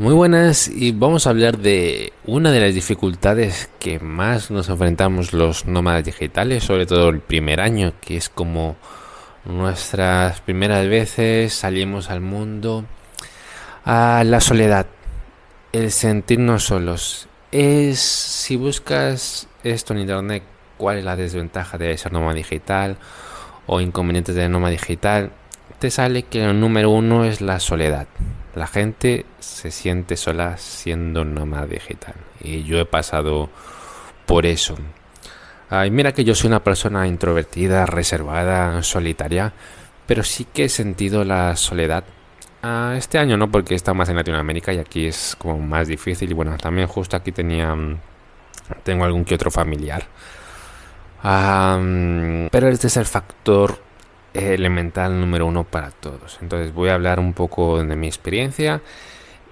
Muy buenas y vamos a hablar de una de las dificultades que más nos enfrentamos los nómadas digitales, sobre todo el primer año, que es como nuestras primeras veces salimos al mundo, a la soledad, el sentirnos solos. Es si buscas esto en internet, cuál es la desventaja de ser nómada digital o inconvenientes de nómada digital, te sale que el número uno es la soledad la gente se siente sola siendo nómada digital. Y yo he pasado por eso. Ay, mira que yo soy una persona introvertida, reservada, solitaria, pero sí que he sentido la soledad. Ah, este año no, porque está más en Latinoamérica y aquí es como más difícil. Y bueno, también justo aquí tenía. Mm, tengo algún que otro familiar. pero este es el factor elemental número uno para todos. Entonces voy a hablar un poco de mi experiencia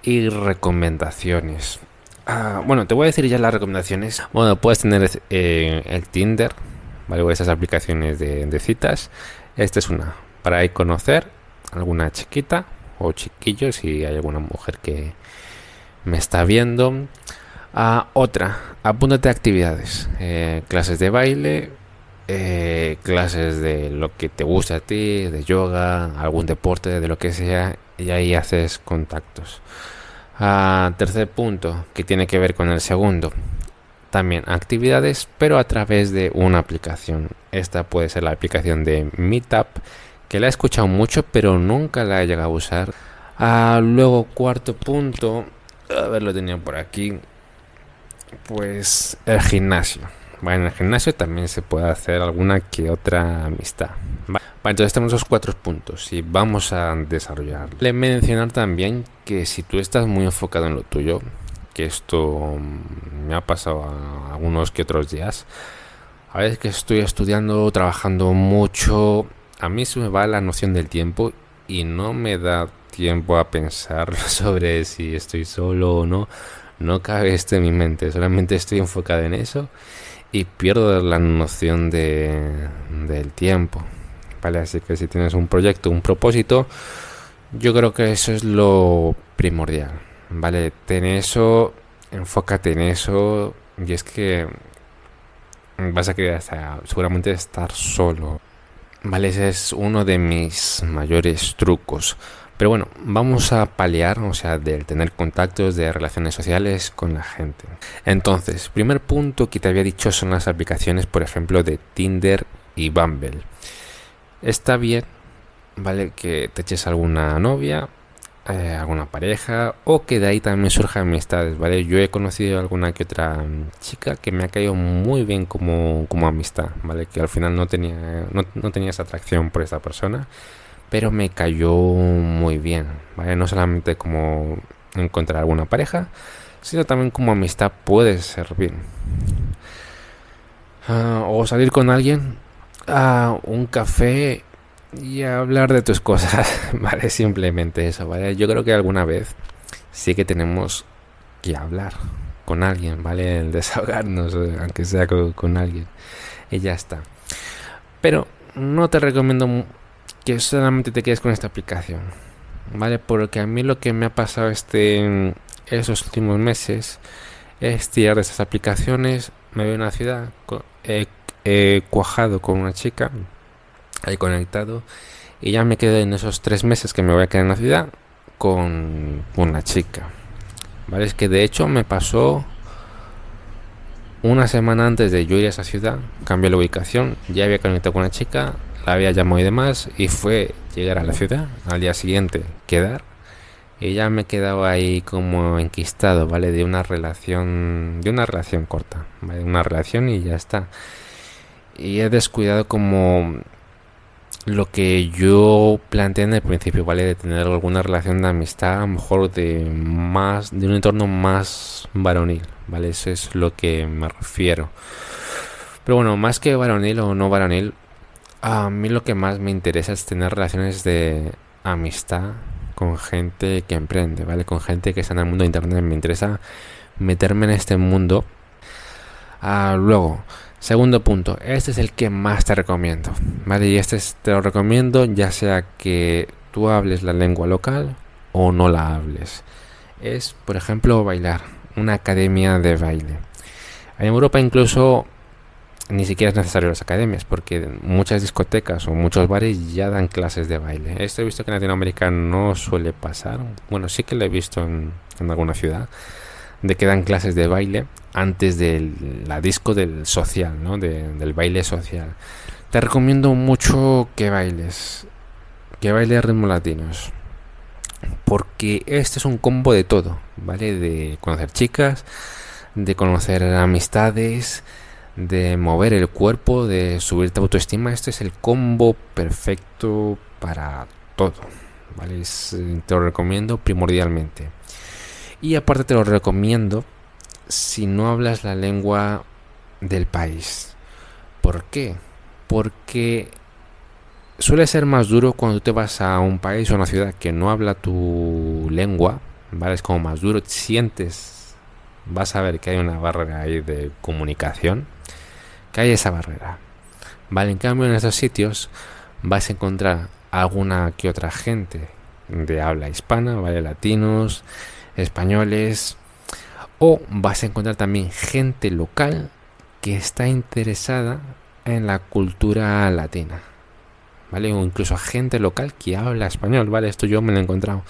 y recomendaciones. Ah, bueno, te voy a decir ya las recomendaciones. Bueno, puedes tener eh, el Tinder, ¿vale? esas aplicaciones de, citas. Esta es una para ir conocer alguna chiquita o chiquillo si hay alguna mujer que me está viendo. Ah, otra, apúntate a actividades, eh, clases de baile, eh, clases de lo que te gusta a ti, de yoga, algún deporte, de lo que sea, y ahí haces contactos. Ah, tercer punto, que tiene que ver con el segundo. También actividades, pero a través de una aplicación. Esta puede ser la aplicación de Meetup, que la he escuchado mucho, pero nunca la he llegado a usar. Ah, luego, cuarto punto, a ver, lo tenía por aquí. Pues el gimnasio en el gimnasio también se puede hacer alguna que otra amistad. entonces tenemos los cuatro puntos y vamos a desarrollar. Le mencionar también que si tú estás muy enfocado en lo tuyo, que esto mm, me ha pasado algunos que otros días, a veces que estoy estudiando, trabajando mucho, a mí se me va la noción del tiempo y no me da tiempo a pensar sobre si estoy solo o no. No cabe esto en mi mente, solamente estoy enfocado en eso y pierdo la noción de, del tiempo. ¿Vale? Así que si tienes un proyecto, un propósito, yo creo que eso es lo primordial. ¿Vale? Ten eso, enfócate en eso y es que vas a querer seguramente estar solo. ¿Vale? Ese es uno de mis mayores trucos. Pero bueno, vamos a paliar, o sea, del tener contactos de relaciones sociales con la gente. Entonces, primer punto que te había dicho son las aplicaciones, por ejemplo, de Tinder y Bumble. Está bien, ¿vale? Que te eches alguna novia, eh, alguna pareja, o que de ahí también surjan amistades, ¿vale? Yo he conocido alguna que otra chica que me ha caído muy bien como, como amistad, ¿vale? Que al final no tenía, no, no tenía atracción por esa persona pero me cayó muy bien, ¿vale? No solamente como encontrar alguna pareja, sino también como amistad puede servir. Ah, o salir con alguien a un café y hablar de tus cosas, ¿vale? Simplemente eso, ¿vale? Yo creo que alguna vez sí que tenemos que hablar con alguien, ¿vale? El desahogarnos, aunque sea con, con alguien. Y ya está. Pero no te recomiendo que solamente te quedes con esta aplicación. ¿Vale? Porque a mí lo que me ha pasado este esos últimos meses es tirar de estas aplicaciones. Me veo en una ciudad, he, cuajado con una chica, he conectado y ya me quedo en esos tres meses que me voy a quedar en la ciudad con una chica. ¿Vale? Es que de hecho me pasó una semana antes de yo ir a esa ciudad, cambié la ubicación, ya había conectado con una chica, la había llamado y demás y fue llegar a la ciudad. Al día siguiente quedar. Y ya me he quedado ahí como enquistado vale de una relación de una relación corta ¿vale? una relación y ya está. Y he descuidado como lo que yo planteé en el principio vale de tener alguna relación de amistad a lo mejor de más de un entorno más varonil vale eso es lo que me refiero. Pero bueno más que varonil o no varonil a mí lo que más me interesa es tener relaciones de amistad con gente que emprende, ¿vale? Con gente que está en el mundo de internet. Me interesa meterme en este mundo. Ah, luego, segundo punto, este es el que más te recomiendo, ¿vale? Y este te lo recomiendo ya sea que tú hables la lengua local o no la hables. es, por ejemplo, bailar, una academia de baile. En Europa incluso ni siquiera es necesario las academias, porque muchas discotecas o muchos bares ya dan clases de baile. Esto he visto que en Latinoamérica no suele pasar. Bueno, sí que lo he visto en, alguna ciudad, de que dan clases de baile antes de la disco del social, ¿no? del baile social. Te recomiendo mucho que bailes, que bailes ritmos latinos, porque este es un combo de todo, ¿vale? De conocer chicas, de conocer amistades, de mover el cuerpo, de subirte autoestima. Este es el combo perfecto para todo. ¿vale? Eh, te lo recomiendo primordialmente. Y aparte te lo recomiendo si no hablas la lengua del país. ¿Por qué? Porque suele ser más duro cuando te vas a un país o una ciudad que no habla tu lengua. ¿Vale? Es como más duro. Sientes, vas a ver que hay una barrera ahí de comunicación que hay esa barrera. Vale, en cambio en estos sitios vas a encontrar alguna que otra gente de habla hispana, vale, latinos, españoles, o vas a encontrar también gente local que está interesada en la cultura latina, vale, o incluso gente local que habla español, vale, esto yo me lo he encontrado.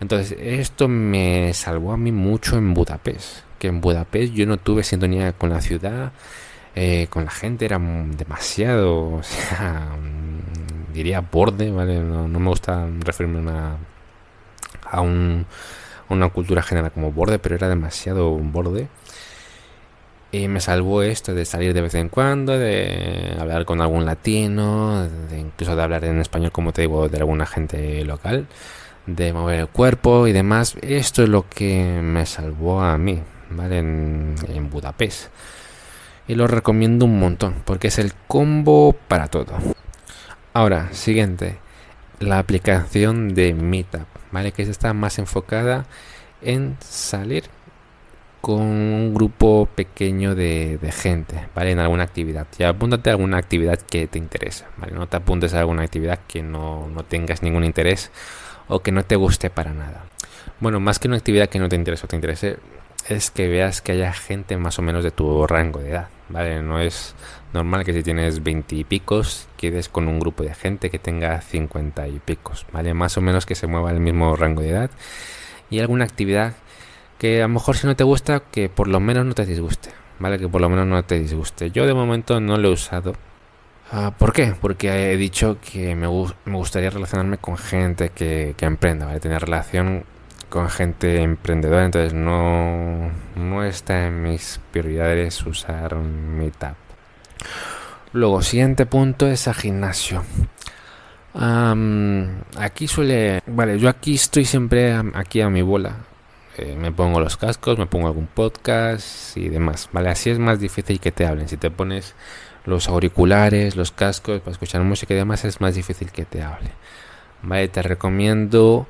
Entonces, esto me salvó a mí mucho en Budapest, que en Budapest yo no tuve sintonía con la ciudad, eh, con la gente era demasiado, sea, diría borde, ¿vale? No, me gusta referirme a una, a un, una cultura general como borde, pero era demasiado borde. Y me salvó esto de salir de vez en cuando, de hablar con algún latino, de incluso de hablar en español, como te digo, de alguna gente local, de mover el cuerpo y demás. Esto es lo que me salvó a mí, En, Budapest y lo recomiendo un montón porque es el combo para todo. Ahora, siguiente, la aplicación de Meetup, ¿vale? Que está más enfocada en salir con un grupo pequeño de, gente, ¿vale? En alguna actividad. Ya apúntate a alguna actividad que te interesa, ¿vale? No te apuntes a alguna actividad que no, no tengas ningún interés o que no te guste para nada. Bueno, más que una actividad que no te interese o te interese, es que veas que haya gente más o menos de tu rango de edad, ¿vale? No es normal que si tienes 20 y picos quedes con un grupo de gente que tenga 50 y picos, ¿vale? Más o menos que se mueva el mismo rango de edad y alguna actividad que a lo mejor si no te gusta, que por lo menos no te disguste, ¿vale? Que por lo menos no te disguste. Yo de momento no lo he usado. Ah, ¿Por qué? Porque he dicho que me, me gustaría relacionarme con gente que, que emprenda, ¿vale? Tener relación con gente emprendedora, entonces no, no está en mis prioridades usar Meetup. Luego, siguiente punto es a gimnasio. aquí suele... Vale, yo aquí estoy siempre aquí a mi bola. Eh, me pongo los cascos, me pongo algún podcast y demás. Vale, así es más difícil que te hablen. Si te pones los auriculares, los cascos para escuchar música y demás, es más difícil que te hable. Vale, te recomiendo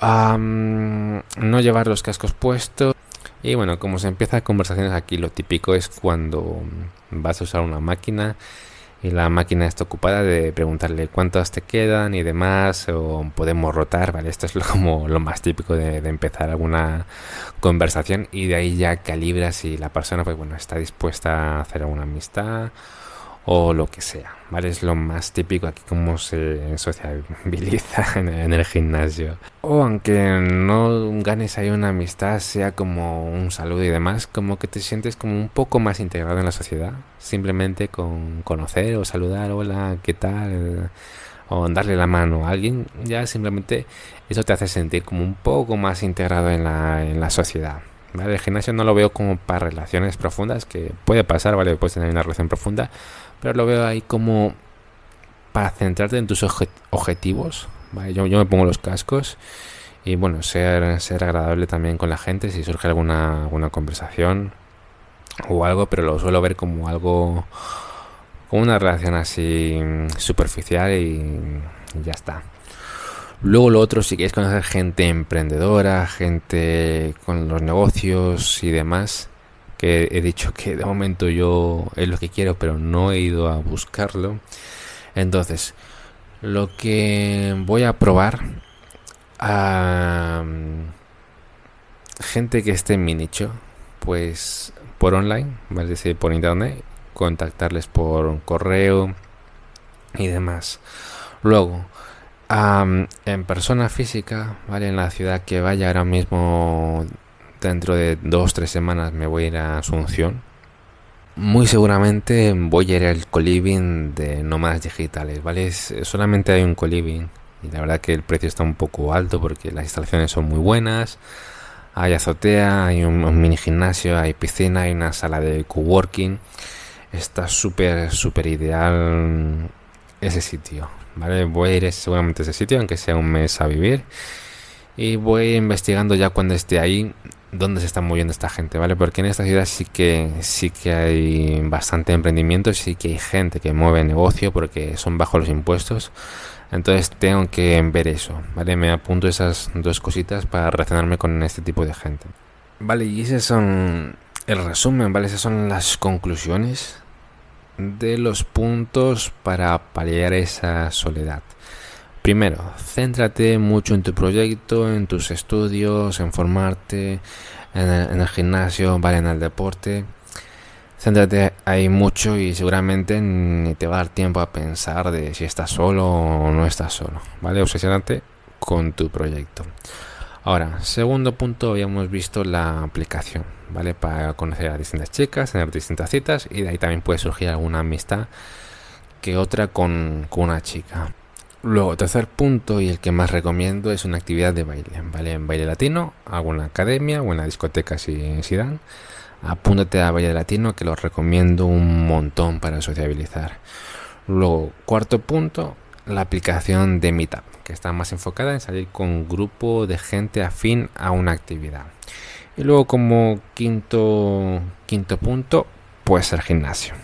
no llevar los cascos puestos. Y bueno, como se empieza conversaciones aquí, lo típico es cuando vas a usar una máquina y la máquina está ocupada de preguntarle cuántos te quedan y demás, o podemos rotar, ¿vale? Esto es lo, como lo más típico de, empezar alguna conversación y de ahí ya calibras si la persona, pues bueno, está dispuesta a hacer alguna amistad o lo que sea, ¿vale? Es lo más típico aquí como se sociabiliza en, el gimnasio. O aunque no ganes ahí una amistad, sea como un saludo y demás, como que te sientes como un poco más integrado en la sociedad, simplemente con conocer o saludar, hola, ¿qué tal? o darle la mano a alguien, ya simplemente eso te hace sentir como un poco más integrado en la, en la sociedad. ¿vale? El gimnasio no lo veo como para relaciones profundas, que puede pasar, ¿vale? Puedes tener una relación profunda, pero lo veo ahí como para centrarte en tus objetivos. Yo, me pongo los cascos y bueno, ser, ser agradable también con la gente si surge alguna, alguna conversación o algo, pero lo suelo ver como algo, como una relación así superficial y, ya está. Luego lo otro, si quieres conocer gente emprendedora, gente con los negocios y demás, que he dicho que de momento yo es lo que quiero, pero no he ido a buscarlo. Entonces, lo que voy a probar gente que esté en mi nicho, pues por online, ¿vale? Decir, por internet, contactarles por correo y demás. Luego, en persona física, ¿vale? En la ciudad que vaya ahora mismo, dentro de dos, tres semanas me voy a ir a Asunción. Muy seguramente voy a ir al coliving de nómadas digitales, ¿vale? solamente hay un coliving y la verdad que el precio está un poco alto porque las instalaciones son muy buenas. Hay azotea, hay un, mini gimnasio, hay piscina, hay una sala de coworking. Está súper, súper ideal ese sitio. ¿vale? Voy a ir seguramente a ese sitio, aunque sea un mes a vivir. Y voy investigando ya cuando esté ahí dónde se está moviendo esta gente, ¿vale? Porque en esta ciudad sí que sí que hay bastante emprendimiento, sí que hay gente que mueve negocio porque son bajos los impuestos. Entonces tengo que ver eso, ¿vale? Me apunto esas dos cositas para relacionarme con este tipo de gente. Vale, y ese son el resumen, ¿vale? Esas son las conclusiones de los puntos para paliar esa soledad. Primero, céntrate mucho en tu proyecto, en tus estudios, en formarte, en el, gimnasio, ¿vale? En el deporte. Céntrate ahí mucho y seguramente ni te va a dar tiempo a pensar de si estás solo o no estás solo, ¿vale? Obsesionate con tu proyecto. Ahora, segundo punto, habíamos visto la aplicación, ¿vale? Para conocer a distintas chicas, tener distintas citas y de ahí también puede surgir alguna amistad que otra con una chica. Luego, tercer punto y el que más recomiendo es una actividad de baile, ¿vale? En baile latino, alguna academia o en discoteca si, si dan. Apúntate a baile latino que lo recomiendo un montón para sociabilizar. Luego, cuarto punto, la aplicación de Meetup, que está más enfocada en salir con un grupo de gente afín a una actividad. Y luego como quinto, quinto punto, pues el gimnasio.